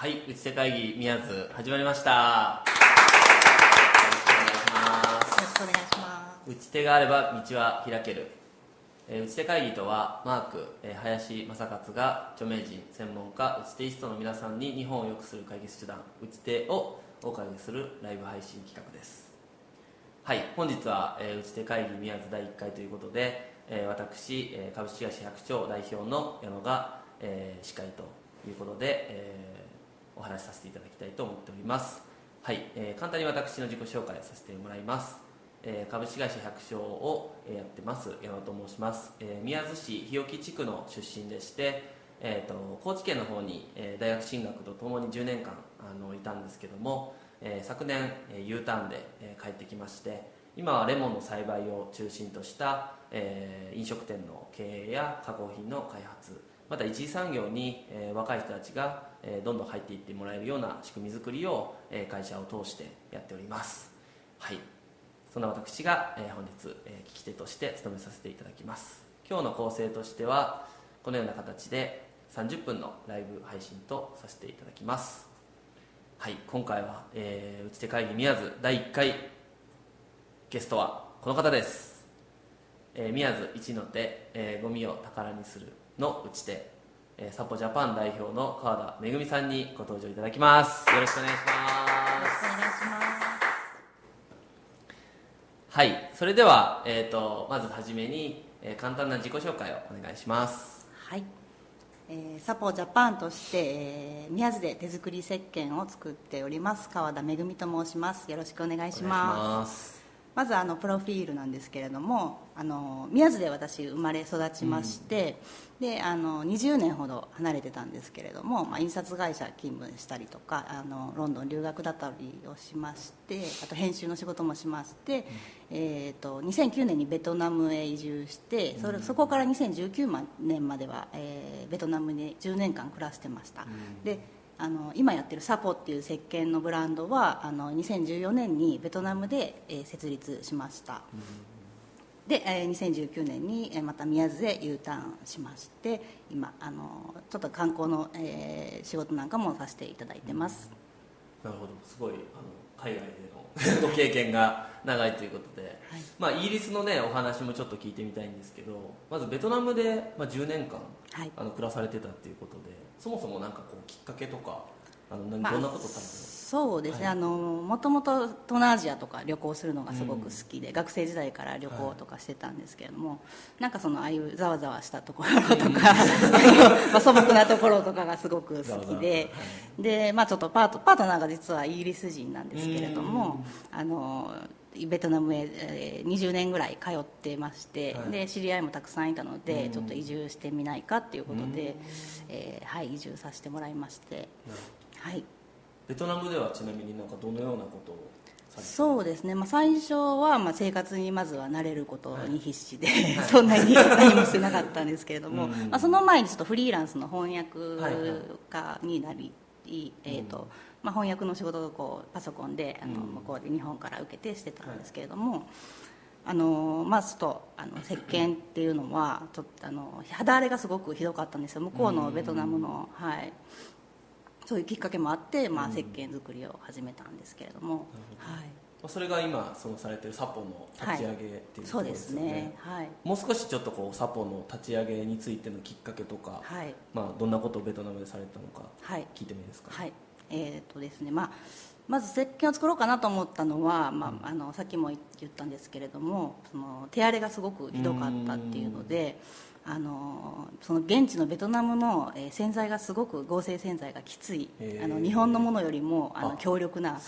はい打ち手会議宮津始まりました。よろしくお願いします。打ち手があれば道は開ける、えー打ち手会議とはマーク、えー林正勝が著名人専門家打ち手イストの皆さんに日本を良くする解決手段打ち手をお伺いするライブ配信企画です。はい本日は、えー打ち手会議宮津第1回ということで、えー私、えー株式会社百兆代表の矢野が、えー司会ということで、えーお話しさせていただきたいと思っております。はい、えー簡単に私の自己紹介させてもらいます。えー株式会社百姓をやってます矢野と申します、えー宮津市日置地区の出身でして、えー、と高知県の方に、えー大学進学とともに10年間あのいたんですけども、えー昨年、えー U ターンで、えー帰ってきまして今はレモンの栽培を中心とした、えー飲食店の経営や加工品の開発また一次産業に、えー若い人たちが、えーどんどん入っていってもらえるような仕組み作りを、えー会社を通してやっております。はい。そんな私が、えー本日、えー聞き手として務めさせていただきます。今日の構成としてはこのような形で30分のライブ配信とさせていただきます。はい。今回は、えー打ち手会議宮津第1回ゲストはこの方です、えー宮津一の手、えーゴミを宝にするの打ち手、えーサポジャパン代表の川田めぐみさんにご登場いただきます。よろしくお願いしよます。ろしくお願いしますはいそれでは、えー、とまずはじめに、えー簡単な自己紹介をお願いします。はい、えーサポジャパンとして、えー宮津で手作り石鹸を作っております川田めぐみと申します。よろしくお願いしますまずあのプロフィールなんですけれどもあの宮津で私生まれ育ちまして、であの20年ほど離れてたんですけれども、まあ、印刷会社勤務したりとかあのロンドン留学だったりをしましてあと編集の仕事もしまして、えー、と2009年にベトナムへ移住してそれそこから2019年までは、えーベトナムに10年間暮らしてました、であの今やってるサポっていう石鹸のブランドはあの2014年にベトナムで、えー設立しました、で、えー2019年にえーまた宮津で U ターンしまして今あのちょっと観光の、えー仕事なんかもさせていただいてます、なるほど。すごいあの海外でご経験が長いということで、はい。まあ、イギリスのねお話もちょっと聞いてみたいんですけどまずベトナムで、まあ、10年間はい。あの暮らされてたっていうことでそもそもなんかこうきっかけとかあのどんなことされてますそうですね、はい。あのもともと東南アジアとか旅行するのがすごく好きで、学生時代から旅行とかしてたんですけれども、なんかそのああいうざわざわしたところとか、まあ素朴なところとかがすごく好ざわざわ。きで、でまあ、ちょっとパートパートナーが実はイギリス人なんですけれどもあのベトナムへ、えー20年ぐらい通ってまして、はい。で知り合いもたくさんいたので、うん。ちょっと移住してみないかっていうことうん。で、えーはい、移住させてもらいまして。はい。ベトナムではちなみになんかどのようなことをそうですね、まあ、最初はまあ生活にまずは慣れることに必死で、はい。そんなに 何もしてなかったんですけれども、うんうんまあ、その前にちょっとフリーランスの翻訳はいはい。家になり、えーとまあ、翻訳の仕事をこうパソコンであのうん。向こうで日本から受けてしてたんですけれども、あのまあ、ちょっとあの石鹸っていうのはちょっとあの肌荒れがすごくひどかったんですよ。向こうのベトナムの、はい、そういうきっかけもあって、まあ、うん。石鹸作りを始めたんですけれども、はい、まあそれが今そのされてるサポの立ち上げっていうところそうでですすよね,、ねはい。もう少しちょっとこうサポの立ち上げについてのきっかけとか、はい。まあ、どんなことをベトナムでされたのかはい。聞いてもいいですか、はい。えーとですねまあまず石鹸を作ろうかなと思ったのは、まあ、あのさっきも言ったんですけれどもその手荒れがすごくひどかったっていうのであのその現地のベトナムの、えー洗剤がすごく合成洗剤がきついあの日本のものよりもあのあ強力な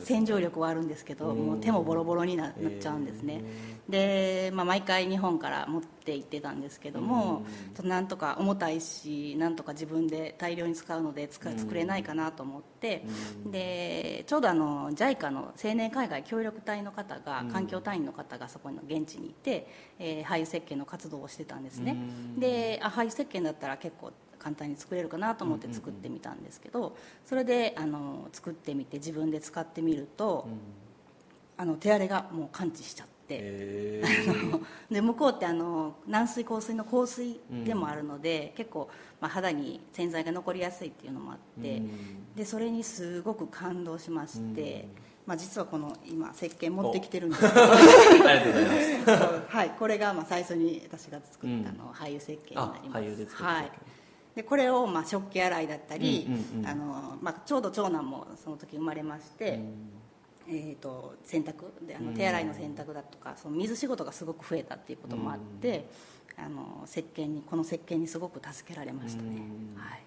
洗浄力はあるんですけどうんもう手もボロボロにななっちゃうんですね。で、まあ、毎回日本から持って行ってたんですけどもうん。なんとか重たいしなんとか自分で大量に使うので使作れないかなと思ってうん。でちょうどあの JICA の青年海外協力隊の方がうん。環境隊員の方がそこの現地にいて、えー、廃油石鹸の活動をしてたんですね。うん。であ廃油石鹸だったら結構簡単に作れるかなと思って作ってみたんですけどそれであの作ってみて自分で使ってみると、あの手荒れがもう完治しちゃって で向こうってあの軟水硬水の香水でもあるので、結構、まあ、肌に洗剤が残りやすいっていうのもあって、でそれにすごく感動しまして、まあ、実はこの今石鹸持ってきてるんですけど。ありがとうございます。はい、これがまあ最初に私が作ったうん。の俳優石鹸になります、あ俳優で作ったはい。でこれをまあ食器洗いだったり、ちょうど長男もその時生まれまして、えー、と洗濯であの手洗いの洗濯だとかその水仕事がすごく増えたっていうこともあって、あの石鹸にこの石鹸にすごく助けられましたね、うん。はい、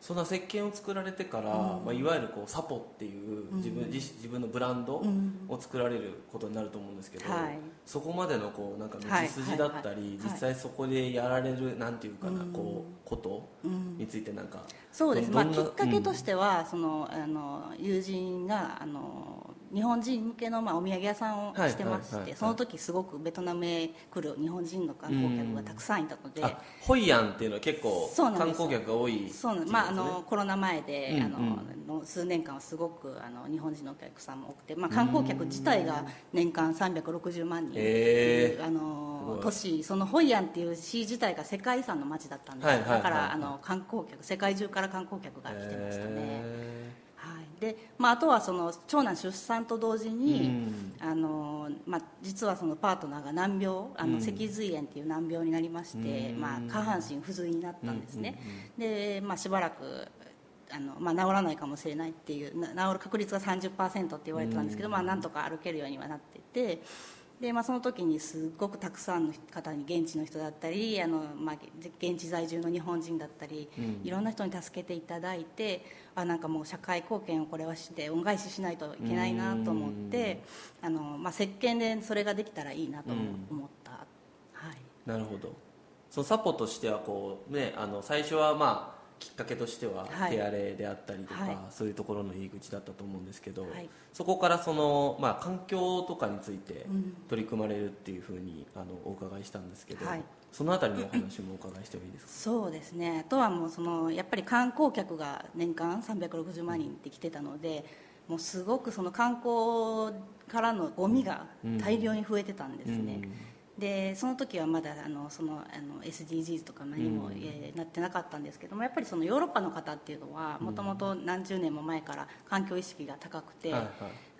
そんな石鹸を作られてから、まあ、いわゆるこうサポっていう自分,、自自分のブランドうん。を作られることになると思うんですけど、はい。そこまでのこうなんか道はい。筋だったり、実際そこでやられるなんていうかな、うんこうことうんについてなんか、そうです、まあ、きっかけとしては、そのあの友人があの日本人向けの、まあ、お土産屋さんをしてまして、その時すごくベトナムへ来る日本人の観光客がたくさんいたので、あホイアンっていうのは結構観光客が多いそうなんです、まあ、あのコロナ前で、うんうんあのの数年間はすごくあの日本人のお客さんも多くて、まあ、観光客自体が年間360万人いあすの都市そのホイアンっていう市自体が世界遺産の街だったんです、だからあの観光客世界中から観光客が来てましたね、でまあ、あとはその長男出産と同時ーに、うん。あのまあ、実はそのパートナーが難病あの、うん。脊髄炎っていう難病になりまして、うん。まあ、下半身不随になったんですね、うんで、まあ、しばらくあの、まあ、治らないかもしれないっていうな治る確率が30%って言われてたんですけど、まあ、なんとか歩けるようにはなっててで、まあ、その時にすごくたくさんの方に現地の人だったりあの、まあ、現地在住の日本人だったり、うん。いろんな人に助けていただいてあなんかもう社会貢献をこれはして恩返ししないといけないなと思ってあの、まあ、石鹸でそれができたらいいなと思った、はい、なるほど。そのサポとしてはこう、ね、あの最初はまあきっかけとしてははい。手荒れであったりとか、はい。そういうところの入り口だったと思うんですけど、はい。そこからその、まあ、環境とかについてうん。取り組まれるっていうふうにあのお伺いしたんですけど、はい。そのあたりのお話もお伺いしてもいいですか？そうですね。あとはもうそのやっぱり観光客が年間360万人って来てたのでもうすごくその観光からのゴミが大量に増えてたんですね、でその時はまだあのそのあの SDGs とか何も、うん。えーなってなかったんですけどもやっぱりそのヨーロッパの方っていうのはもともと何十年も前から環境意識が高くて、はいはい。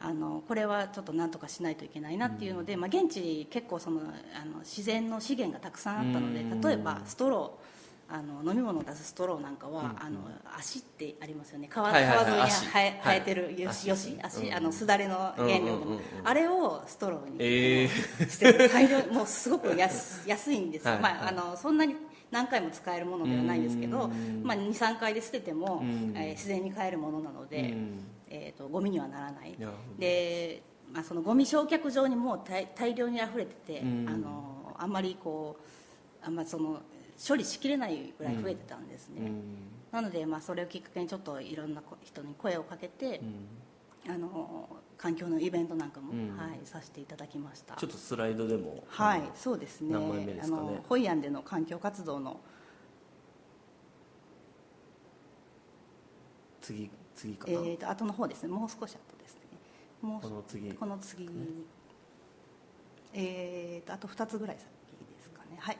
あのこれはちょっと何とかしないといけないなっていうので、まあ、現地結構そのあの自然の資源がたくさんあったのでうん。例えばストローあの飲み物を出すストローなんかは、あの足ってありますよね。川,、はいはいはい。川沿いに足。生え生えてるはいよしよし足足、うん。あのすだれの原料の、うんうんうんうん。あれをストローに、えして大量もうすごく安 安いんです、はいはい。まあ、あのそんなに何回も使えるものではないんですけどうん、まあ、23回で捨てても、うん。えー自然に帰るものなので、うん。えー、とゴミにはならない。で、まあ、そのゴミ焼却場にもう大大量に溢れてて、うん。あのあんまりこうあんまその処理しきれないぐらい増えてたんですね、うん。なので、まあ、それをきっかけにちょっといろんな人に声をかけて、あの環境のイベントなんかも、うん。はい、させていただきました。ちょっとスライドでもはいそうですね。何枚目ですホイアンでの環境活動の次次かな、えー、と後の方ですね。もう少し後ですね。もうこの次。この次えー、とあと2つぐらい先ですかね。はい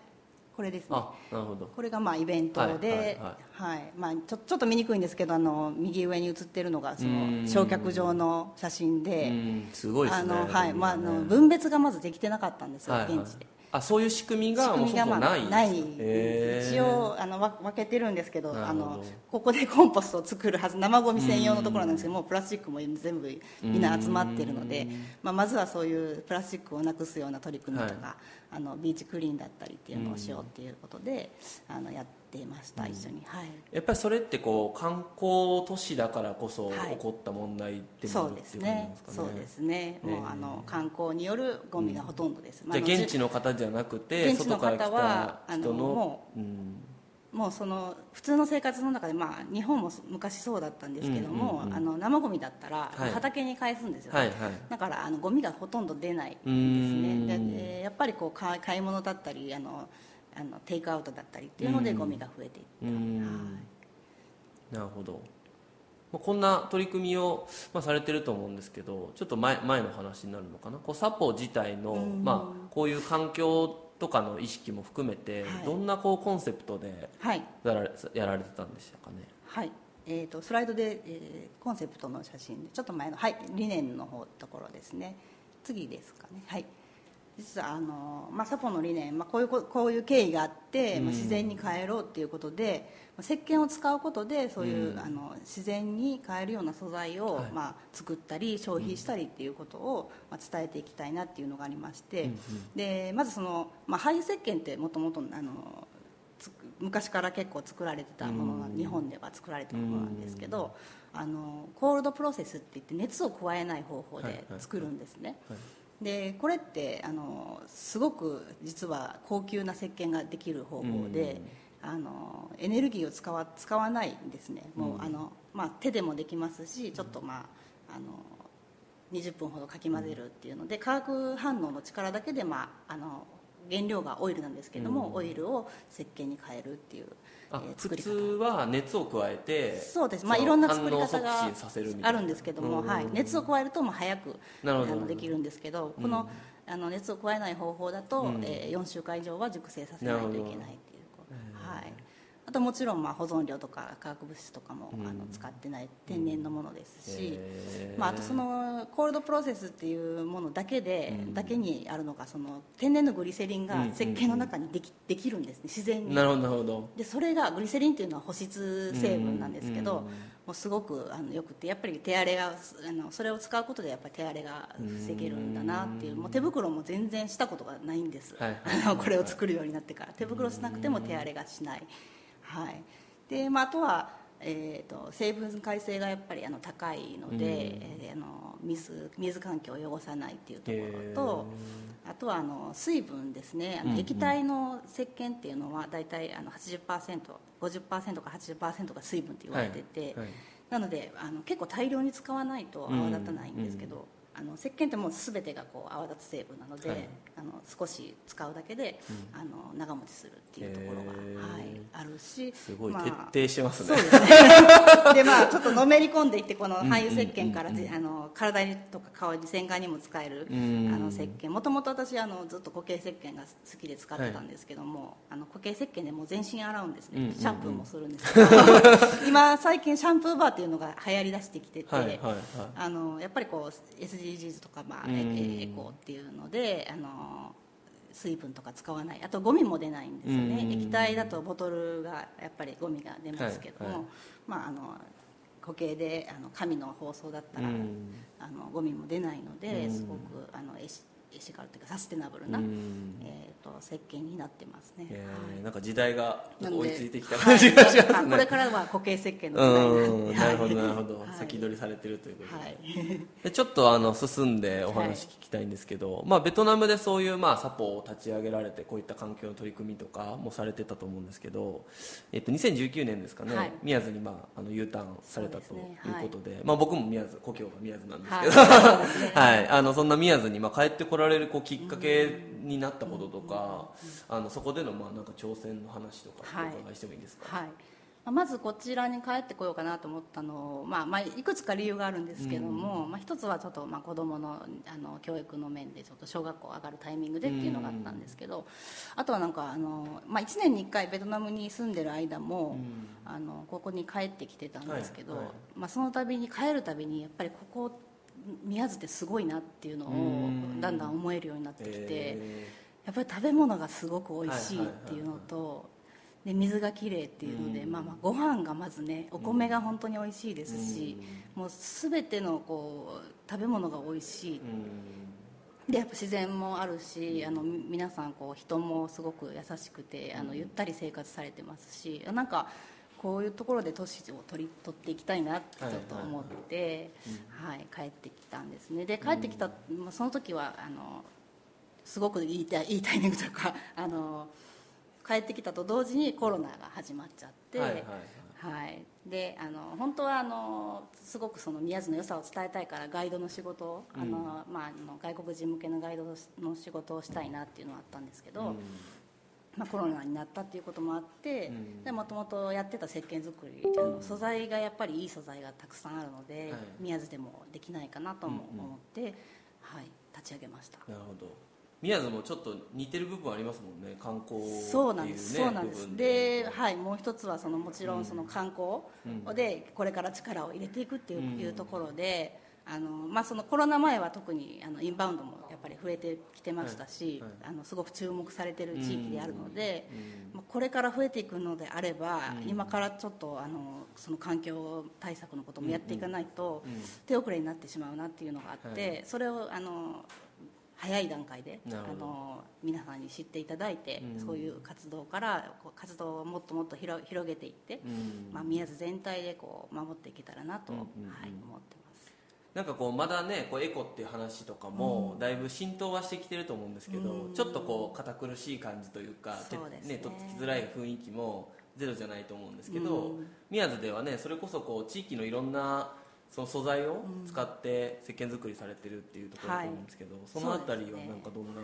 これですね。あなるほど。これがまあイベントで、ははいい。まあ、ちょちょっと見にくいんですけどあの右上に映ってるのがそうのん。焼却場の写真で、うん。すごいですね。あのはい。まあ、あのね分別がまずできてなかったんですよ、現地で。あそういう仕組みがもうそもない一応あのわ分けてるんですけどあのここでコンポストを作るはず生ゴミ専用のところなんですけどもうプラスチックも全部みんな集まってるので、まあ、まずはそういうプラスチックをなくすような取り組みとか、はあのビーチクリーンだったりっていうのをしようっていうことで、あのやっていました、一緒に。はい。やっぱりそれってこう観光都市だからこそはい。起こった問題っていうのそうですね。そうですね。もうあの観光によるゴミがほとんどです、まあじゃ現地の方じゃなくて現地の外から方は来た人のもうんもうその普通の生活の中で、まあ、日本も昔そうだったんですけども、うんうんうんあの生ゴミだったらはい。畑に返すんですよ、はいはい。だからあのゴミがほとんど出ないんですね。ででやっぱりこう買い物だったりあのあのテイクアウトだったりっていうのでうん。ゴミが増えていった、うん。はい。なるほど。まあ、こんな取り組みを、まあ、されてると思うんですけどちょっと前前の話になるのかな？こうサポ自体の、まあ、こういう環境とかの意識も含めて、はい。どんなこうコンセプトではい。やられやられてたんでしたかね？はい。えー、とスライドで、えーコンセプトの写真でちょっと前の、はい、理念の方ところですね。次ですかね。はい実はあの、まあ、サポの理念、まあ、こういうここういう経緯があって、まあ、自然に変えろっていうことで、まあ石鹸を使うことでそういう、うん。あの自然に変えるような素材を、はい。まあ、作ったり消費したりっていうことを、まあ、伝えていきたいなっていうのがありまして、うんうん。でまずその、まあ、廃油石鹸ってもともとあのつく昔から結構作られてたものなうん日本では作られてたものなんですけどあのコールドプロセスって言って熱を加えない方法はいはいで作るんですね、はいでこれってあのすごく実は高級な石鹸ができる方法で、あのエネルギーを使わ使わないんですね。もう、うん。あのまあ、手でもできますしちょっとまああの20分ほどかき混ぜるっていうので化学反応の力だけで、まあ、あの原料がオイルなんですけども、うん。オイルを石鹸に変えるっていう、あえー普作り方。通は熱を加えてそうです、まあ、いろんな作り方があるんですけども、うんはい、熱を加えるともう早くあなるほどのできるんですけど、このあの熱を加えない方法だと、うん。えー4週間以上は熟成させないといけないっていうはい、あともちろんまあ保存料とか化学物質とかも、うん。あの使ってない天然のものですし、まあ、あとそのコールドプロセスっていうものだけで、うん。だけにあるのがその天然のグリセリンが石鹸の中にできできるんですね自然に。なるほどでそれがグリセリンっていうのは保湿成分なんですけど、うんもうすごくあのよくてやっぱり手荒れがあのそれを使うことでやっぱり手荒れが防げるんだなっていうもう手袋も全然したことがないんです、はい。これを作るようになってから。手袋しなくても手荒れがしない、はい。でまあ、あとは、えー、と成分解性がやっぱりあの高いので、えーあの水水環境を汚さないっていうところとあとはあの水分ですね。あうんうん。の液体の石鹸っていうのは大体あの 80%50% か80%が水分って言われてて、はい。はい。なのであの結構大量に使わないと泡立たないんですけど、あの石鹸ってもう全てがこう泡立つ成分なので、はい。あの少し使うだけで、あの長持ちするっていうところが、はい、あるしすごいまあ徹底してますね、そうですね。でまあちょっとのめり込んでいってこの廃油石鹸からぜあの体にとか顔に洗顔にも使えるあうん。の石鹸。もともと私あのずっと固形石鹸が好きで使ってたんですけども、あの固形石鹸でもう全身洗うんですね、うんうんうん。シャンプーもするんですけど。今最近シャンプーバーっていうのが流行りだしてきてて、はいはいはい。あのやっぱりこう SDGs とか、まあ、うん。エエコっていうのであの水分とか使わない。あとゴミも出ないんですよね、うん。液体だとボトルがやっぱりゴミが出ますけども、はいはい。まあ、あの固形であの紙の包装だったら、うん。あのゴミも出ないので、うん。すごくあのエシカルというかサステナブルな、うん。えー、と石鹸になってますね、なんか時代が追いついてきた感じがしますはいね、これからは固形石鹸の時代なるほどはい。なるほど、はい。先取りされてるということで,、はい。でちょっとあの進んでお話聞きたいんですけど、まあ、ベトナムでそういうまあサポを立ち上げられてこういった環境の取り組みとかもされてたと思うんですけど、えっと、2019年ですかね、はい。宮津にまああの U ターンされたということで。まあ、僕も宮津故郷が宮津なんですけど、はい、あのそんな宮津にまあ帰ってこられるこうきっかけになったこととか、あのそこでのまあなんか挑戦の話とかってお伺いしてもいいですか、はい。まあまずこちらに帰ってこようかなと思ったのを、まあまあ、いくつか理由があるんですけども、まあ、一つはちょっとまあ子供のあの教育の面でちょっと小学校上がるタイミングでっていうのがあったんですけど、あとはなんかあの、まあ、1年に1回ベトナムに住んでる間も、あのここに帰ってきてたんですけど、はいはい。まあ、その度に帰るたびにやっぱりここ宮津ってすごいなっていうのをだんだん思えるようになってきて。やっぱり食べ物がすごく美味しいっていうのと、で水がきれいっていうので、まあ、まあご飯がまずねお米が本当に美味しいですし、もう全てのこう食べ物が美味しいでやっぱ自然もあるしあの皆さんこう人もすごく優しくてあのゆったり生活されてますしなんかこういうところで都市を取り取っていきたいなってちょっと思って、はい帰ってきたんですね。で帰ってきた、まあその時はあのすごくいいタイいいタイミングというか あの帰ってきたと同時にコロナが始まっちゃって。はいはいはい。はい、であの本当はあのすごくその宮津の良さを伝えたいからガイドの仕事を、あのまあ、あの外国人向けのガイドの仕事をしたいなっていうのはあったんですけど、まあ、コロナになったっていうこともあってもともとやってた石鹸作りあの素材がやっぱりいい素材がたくさんあるので、はい。宮津でもできないかなともうんうん。思って、はい、立ち上げました。なるほど。宮津もちょっと似てる部分ありますもんね観光っていうねそうなんです、そうなんです。で、はい、もう一つはそのもちろんその観うん。光でこれから力を入れていくっていう,、うん。いうところであの、まあ、そのコロナ前は特にあのインバウンドもやっぱり増えてきてましたし、はいはい。あのすごく注目されてる地域であるので、うんまあこれから増えていくのであれば、うん。今からちょっとあのその環境対策のこともやっていかないと、うん手遅れになってしまうなっていうのがあって、はい。それをあの早い段階であの皆さんに知っていただいて、うん。そういう活動から活動をもっともっと広広げていって、うん。まあ、宮津全体でこう守っていけたらなと、はい、思ってますなんかこうまだねこうエコっていう話とかもだいぶ浸透はしてきてると思うんですけど、うん。ちょっとこう堅苦しい感じというかうですね。とっつきづらい雰囲気もゼロじゃないと思うんですけど、うん。宮津ではねそれこそこう地域のいろんなその素材を使って石鹸作りされてるっていうところだと思うんですけど、そのあたりはなんかどんな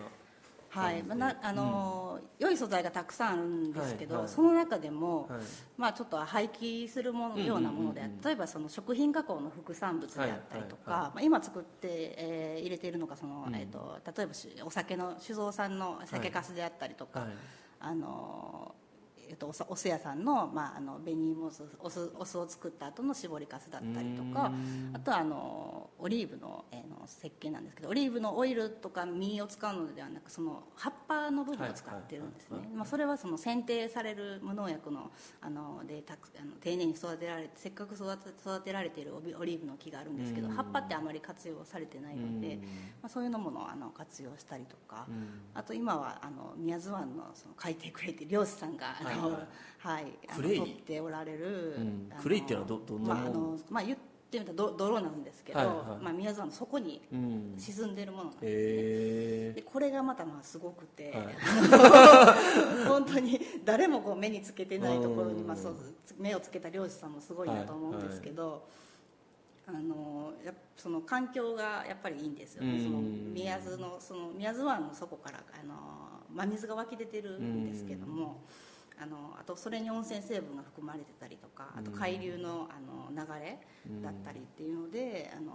はい、まあ、なあのー良い素材がたくさんあるんですけど、はいはい。その中でも、はい。まあ、ちょっと廃棄するもの、ようなもので例えばその食品加工の副産物であったりとか、はいはいまあ、今作って、えー入れているのがその、うん。えー、と例えばしお酒の酒造さんの酒粕であったりとか、はい。あのーえっと、お酢屋さんの,、まあ、あの紅芋酢お酢お酢を作った後の搾りかすだったりとかうん。あとはあのオリーブの,、えーの石鹸なんですけどオリーブのオイルとか実を使うのではなくその葉っぱの部分を使ってるんですね、はいはいはい。まあ、それはその選定される無農薬のあのでたくあの丁寧に育てられてせっかく育て育てられているオリーブの木があるんですけどうん。葉っぱってあまり活用されてないので、うん。まあ、そういうのものをあの活用したりとか。うん。あと今はあの宮津湾のその海底クレイって漁師さんがあの、はいはい。あのクレイ？取っておられる、クレイっていうのはどどんなまああのまあ、言ってみたらど泥なんですけど、はいはい。まあ、宮津湾の底にうん。沈んでるものなんです、へでこれがまたまあすごくて、はい。本当に誰もこう目につけてないところに、うん。まあ、そう目をつけた漁師さんもすごいなと思うんですけど、あのやその環境がやっぱりいいんですよね、うん。その宮津のその宮津湾の底からあの真水が湧き出てるんですけども、あのあとそれに温泉成分が含まれてたりとかあと海流のあの流れだったりっていうので、あの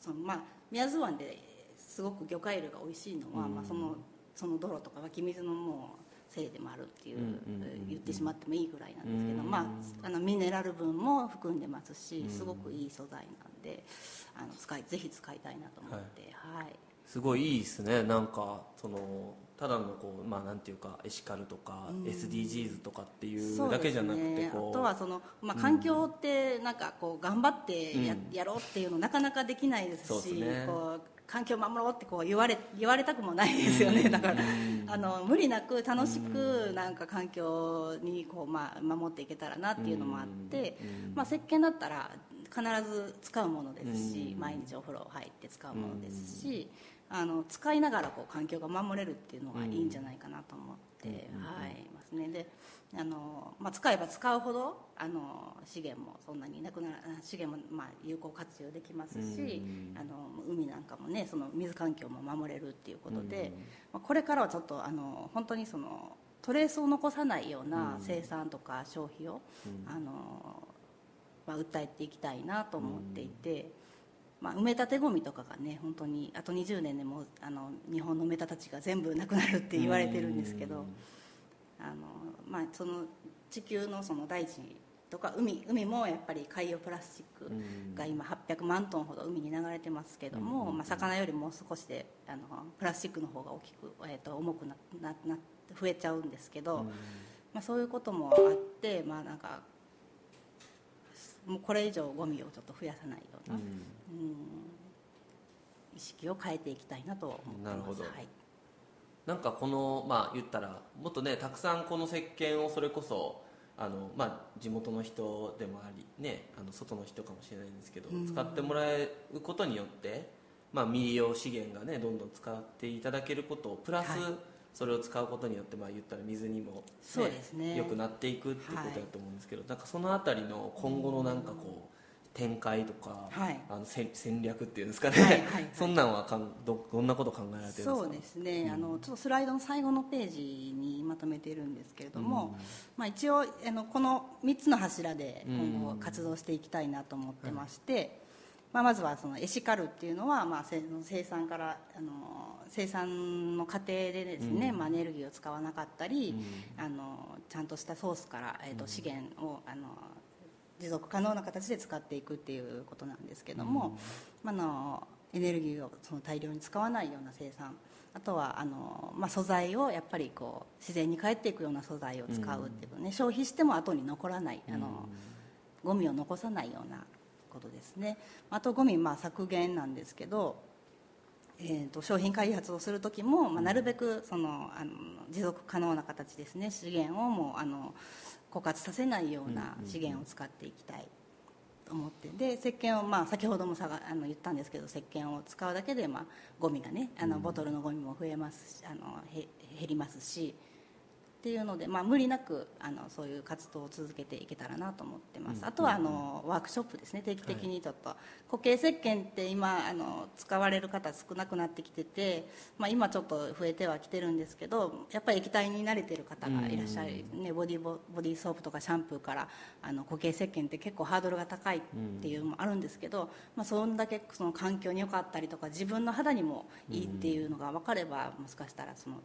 そのまあ、宮津湾ですごく魚介類が美味しいのは、うん。まあ、そのその泥とか湧き水のもうせいでもあるっていう,、言ってしまってもいいぐらいなんですけど、うん。まあ、あのミネラル分も含んでますしうん。すごくいい素材なんであの使いぜひ使いたいなと思って、はい。すごいいいですね。なんかそのただのこうまあなんていうかエシカルとか、うん。SDGs とかっていうだけじゃなくてこうあとはその、まあ、環境ってなんかこう頑張ってや,、うんやろうっていうのなかなかできないですしね。こう環境を守ろうってこう言われ言われたくもないですよね、だからあの無理なく楽しくなんか環境にこう、まあ、守っていけたらなっていうのもあって、うん。まあ、石鹸だったら必ず使うものですし、うん。毎日お風呂入って使うものですし、あの使いながらこう環境が守れるっていうのがいいんじゃないかなと思って、うんはいますね。であの、まあ、使えば使うほどあの資源もそんなになくなら資源もまあ有効活用できますし、うんあの海なんかもねその水環境も守れるっていうことで、うんまあ、これからはちょっとあの本当にそのトレースを残さないようなうん。生産とか消費を、うん。あのまあ、訴えていきたいなと思っていて、まあ、埋め立てゴミとかがね本当にあと20年でもうあの日本の埋め立て地が全部なくなるって言われてるんですけど、あのまあ、その地球のその大地とか海海もやっぱり海洋プラスチックうん。が今800万トンほど海に流れてますけども、うん。まあ、魚よりも少しであのプラスチックの方が大きく、えー、と重くななな増えちゃうんですけど、うん。まあ、そういうこともあって、まあ、なんかもうこれ以上ゴミをちょっと増やさないような、うん。うん意識を変えていきたいなと思ってます。なるほど。はい。なんかこのまあ言ったらもっとねたくさんこの石鹸をそれこそあのまあ地元の人でもありねあの外の人かもしれないんですけど、うん。使ってもらえることによってまあ未利用資源がねどんどん使っていただけることプラス、はいそれを使うことによってまあ言ったら水にも、そうですね。良くなっていくっていうことだと思うんですけど、なんかそのあたりの今後のなんかこう展開とか、はい。あの戦戦略っていうんですかね、はいはいはい。そんなんはかんどどんなこと考えられてるんですか？そうですね、あのちょっとスライドの最後のページにまとめているんですけれども、まあ、一応あのこの3つの柱で今後活動していきたいなと思ってまして、まあ、まずはそのエシカルっていうのは、まあ、せ生産からあの生産の過程でですね、まあ、エネルギーを使わなかったり、あのちゃんとしたソースから、えー、と資源をあの持続可能な形で使っていくっていうことなんですけども、まあ、あのエネルギーをその大量に使わないような生産あとはあの、まあ、素材をやっぱりこう自然に帰っていくような素材を使うっていうね、消費しても後に残らないあの、ゴミを残さないようなことですね。あとゴミまあ削減なんですけどえー、と商品開発をする時も、まあ、なるべくそのあの持続可能な形ですね。資源をもうあの枯渇させないような資源を使っていきたい。と思って。で石鹸を、まあ、先ほどもさがあの言ったんですけど石鹸を使うだけで、まあ、ゴミがねあのボトルのゴミも増えますしあのへ減りますしっていうので、まあ、無理なくあのそういう活動を続けていけたらなと思ってます、あとはあのワークショップですね。定期的にちょっと、固形石鹸って今あの使われる方少なくなってきてて、まあ、今ちょっと増えてはきてるんですけどやっぱり液体に慣れてる方がいらっしゃる、ね、ボディボボディーソープとかシャンプーからあの固形石鹸って結構ハードルが高いっていうのもあるんですけど、まあ、そんだけその環境に良かったりとか自分の肌にもいいっていうのが分かればもしかしたらその。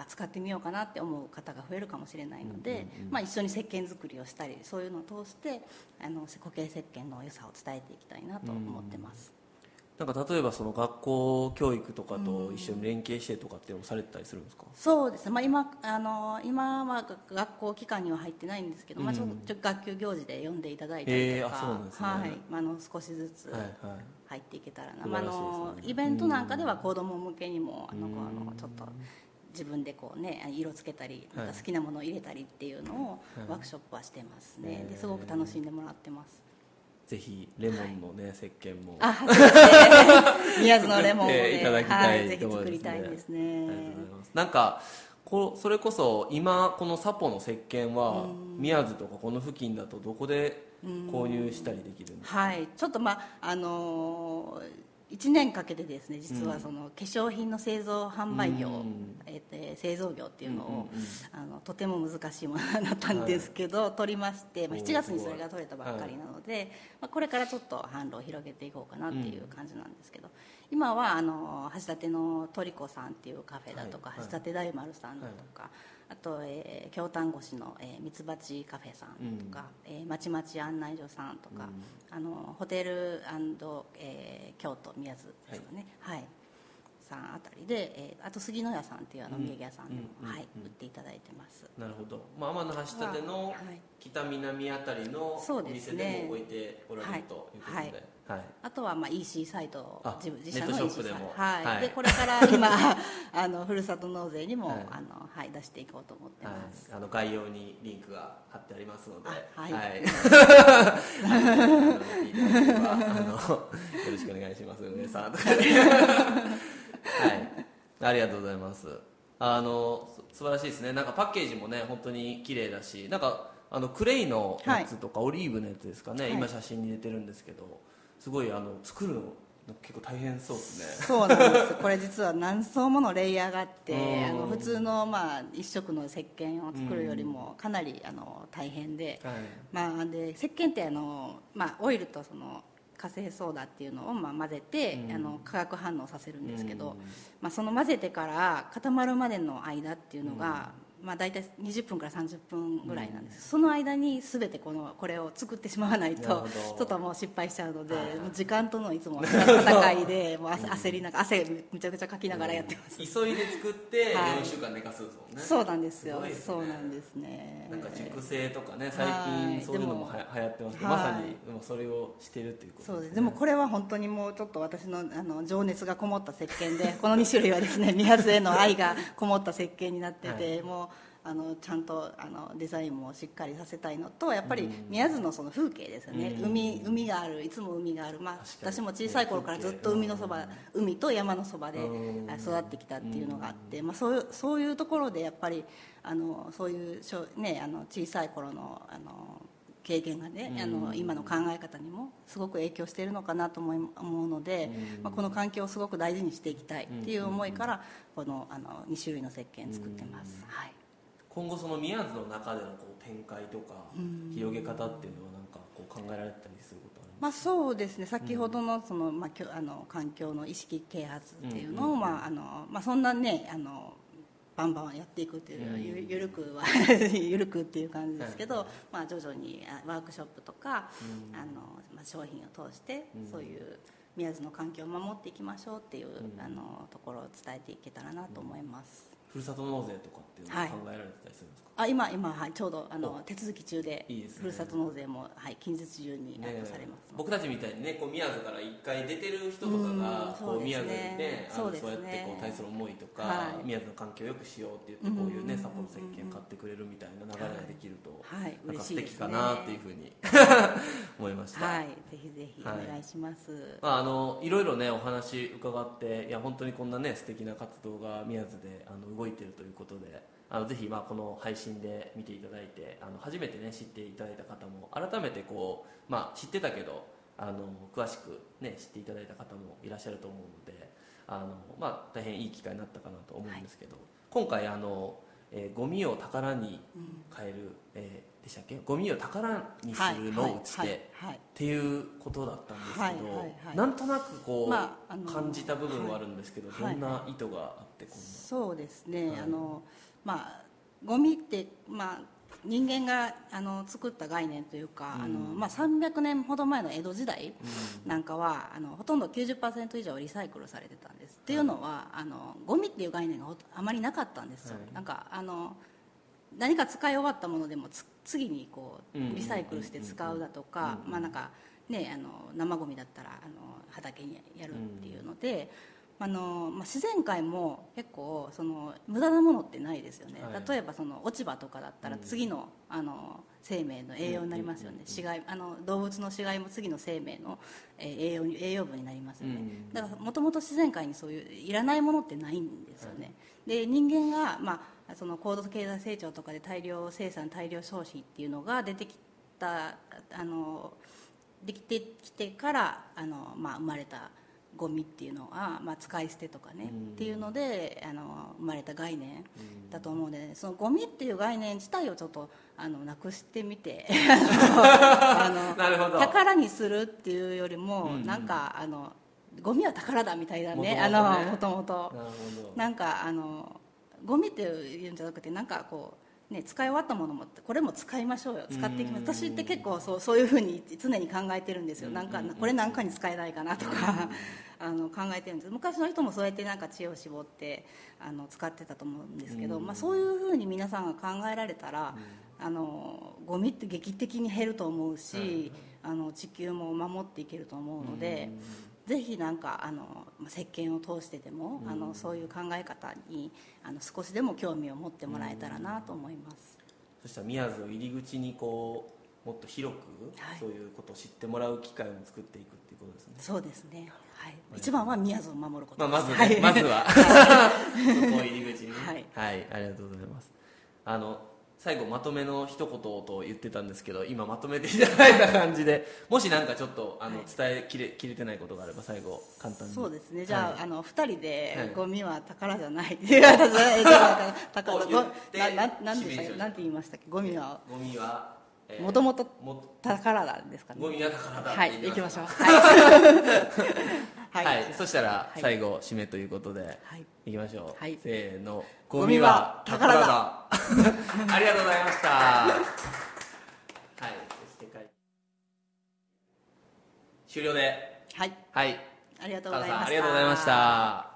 扱ってみようかなって思う方が増えるかもしれないので、まあ、一緒に石鹸作りをしたりそういうのを通してあの固形石鹸の良さを伝えていきたいなと思ってます、なんか例えばその学校教育とかと一緒に連携してとかってされてたりするんですか、そうです。ね、まあ、今あの今は学校機関には入ってないんですけど、まあ、ちょちょ学級行事で読んでいただいたりとか、へーあそうなんですね。はい。まあ、あの少しずつはいはい。入っていけたらな、素まあ、のイベントなんかでは子ども向けにもあのこうあのちょっと自分でこう、ね、色つけたり好きなものを入れたりっていうのをワークショップはしてますね、ですごく楽しんでもらってます。ぜひレモンのね、石鹸も。あ、ね。宮津のレモンをね、いただきたはいい、ぜひ作りたいですありがとうねござい。ます。なんかこそれこそ今このサポの石鹸は宮津とかこの付近だとどこで購入したりできるんですか？はい、ちょっとまああのー1年かけてですね実はその化粧品の製造販売業、うん。え製造業っていうのを、うんうんうん。あのとても難しいものだったんですけど、取りまして、まあ、おー7月にそれが取れたばっかりなので、まあ、これからちょっと販路を広げていこうかなっていう感じなんですけど、今はあの橋立のトリコさんっていうカフェだとか、はい。はい。橋立大丸さんだとか、あと、えー京丹後市のミツバチカフェさんとか、えーまちまち案内所さんとか、あのホテル、えー京都宮津ですかね。はい、さんあたりで、えーあと杉野屋さんっていうあのお土産屋さんでも、うんうんはい、売っていただいてます。なるほど、まあ、天の橋立のはい。北南あたりのお店でも置いておられるということで、はい。はいあとはまあ EC サイトあ自自社の EC サイト。ショップでも。はい。はい。でこれから今 あのふるさと納税にも、はい。あのはい、出していこうと思ってます、はい、あの概要にリンクが貼ってありますので、あはい。はい、あのよろしくお願いします。梅さんとかではい、ありがとうございます。あのす素晴らしいですね。なんかパッケージもね本当に綺麗だしなんかあのクレイのやつとか、オリーブのやつですかね、はい。今写真に出てるんですけどすごいあの作るの結構大変そうですね。そうなんです。これ実は何層ものレイヤーがあってうん。あの普通の、まあ、一色の石鹸を作るよりもかなりあの大変で,、はい。まあ、で石鹸ってあの、まあ、オイルとその火星ソーダっていうのをまあ混ぜて、あの化学反応させるんですけど、まあ、その混ぜてから固まるまでの間っていうのが、まあ、大体20分から30分ぐらいなんです、その間に全てこのこれを作ってしまわないとちょっともう失敗しちゃうので、時間とのいつも 戦いでもう汗焦りながら汗めちゃくちゃかきながらやってます、急いで作ってはい。4週間寝かすんですもんね、そうなんですよ。ね。そうなんですね。なんか熟成とかね最はい。近そういうのもは流行ってますけどはい。まさにそれをしてるっていうことそうでねです。すでもこれは本当にもうちょっと私のあの情熱がこもった石鹸でこの2種類はですね 宮津への愛がこもった石鹸になってて、はい。もうあのちゃんとあのデザインもしっかりさせたいのとやっぱり宮津のその風景ですよね、うん。海海があるいつも海がある、まあ、私も小さい頃からずっと海のそば海と山のそばで育ってきたっていうのがあって、まあ、そういうそういうところでやっぱりあのそういうしょ、ね、あの小さい頃のあの経験がね、あの今の考え方にもすごく影響しているのかなと思い思うので、まあ、この環境をすごく大事にしていきたいっていう思いからこのあの2種類の石鹸作ってます、はい、今後その宮津の中でのこう展開とか広げ方っていうのはなんかこう考えられたりすることありますか？まあ、そうですね。先ほどのその、まあ、きょあの環境の意識啓発っていうのを、まああのまあ、そんなねあのバンバンやっていくっていう、ゆゆるくは ゆるくっていう感じですけど、まあ、徐々にあワークショップとか、あのまあ、商品を通して、そういう宮津の環境を守っていきましょうっていう、あのところを伝えていけたらなと思います。ふるさと納税とかっていうのは考えられてたりするんですか、あ今今、はい、ちょうどあの手続き中でいいですね。ふるさと納税も、はい、近日中にアップされます。僕たちみたいにねこう宮津から一回出てる人とかがうんこそう宮津にねあのそうそうやってこう対する思いとか、はい。宮津の環境を良くしようって言ってこういうねうん札幌石鹸買ってくれるみたいな流れができると、はいなんか素敵かなっていうふうに 思いました、はい、ぜひぜひおはい。願いします。まあ、あのいろいろねお話伺っていや本当にこんなね素敵な活動が宮津であの動いてるということであのぜひまあこの配信で見ていただいてあの初めてね知っていただいた方も改めてこう、まあ、知ってたけどあの詳しくね知っていただいた方もいらっしゃると思うのであの、まあ、大変いい機会になったかなと思うんですけど、今回あの、えーゴミを宝に変える、えーでしたっけ？ゴミを宝にするのをうちはいっていうことだったんですけど、はいはいはい。なんとなくこう、まあ感じた部分はあるんですけど、はい。どんな意図があってこんな、そうですね、はい。あのまあゴミってまあ人間があの作った概念というか、あのまあ300年ほど前の江戸時代なんかはあのほとんど90%以上リサイクルされてたんです。っていうのはあのゴミっていう概念があまりなかったんですよ。はい。なんかあの何か使い終わったものでもつ次にこうんうんうんうんうリサイクルして使うだとか、まあなんかねあの生ゴミだったらあの畑にやるっていうので、あのまあ、自然界も結構その無駄なものってないですよね、はい。例えばその落ち葉とかだったら次の,、あの生命の栄養になりますよね、死骸あの動物の死骸も次の生命の、えー栄養に栄養分になりますよね、うんだからもともと自然界にそういういらないものってないんですよね、で人間が、まあ、その高度経済成長とかで大量生産大量消費っていうのが出てきたあのできてきてからあの、まあ、生まれたゴミっていうのは、まあ、使い捨てとかね、うん。っていうのであの生まれた概念だと思うので、そのゴミっていう概念自体をちょっとあのなくしてみて あの 宝にするっていうよりも、うんうん。なんかあのゴミは宝だみたいなねもともとなんかあのゴミっていうんじゃなくてなんかこう、ね、使い終わったものもこれも使いましょうよ使っていきます。私って結構そうそういうふうに常に考えてるんですよ。なんかこれなんかに使えないかなとかあの考えてるんです。昔の人もそうやってなんか知恵を絞ってあの使ってたと思うんですけど、まあ、そういうふうに皆さんが考えられたら、あのゴミって劇的に減ると思うし、あの地球も守っていけると思うので。ぜひなんかあのまあ石鹸を通してでも、あのそういう考え方にあの少しでも興味を持ってもらえたらなと思います、そしたら宮津を入り口にこうもっと広く、はい。そういうことを知ってもらう機会を作っていくっていうことですね。そうですね、はい、一番は宮津を守ることまあ、まずね、は いまずは。そこを入り口にね。はい。ありがとうございます。あの最後まとめの一言と言ってたんですけど今まとめていただいた感じでもし何かちょっとあの、はい。伝えきれきれてないことがあれば最後簡単に。そうですね。じゃあ,、はい。あの二人はい。でゴミは宝じゃない。って言ってなななんでしたっ指名しましょうけ？なんて言いましたっけ？ゴミは。ゴミは、えーもともとも宝なんですかね。ゴミは宝だはい行きましょう。し たはい、はい、そしたらはい。最後締めということで、はい。いきましょう、はい。せーの。ゴミは宝だ。ありがとうございました。はい。そして帰終了で。はい。はい。ありがとうカラさんございました。ありがとうございました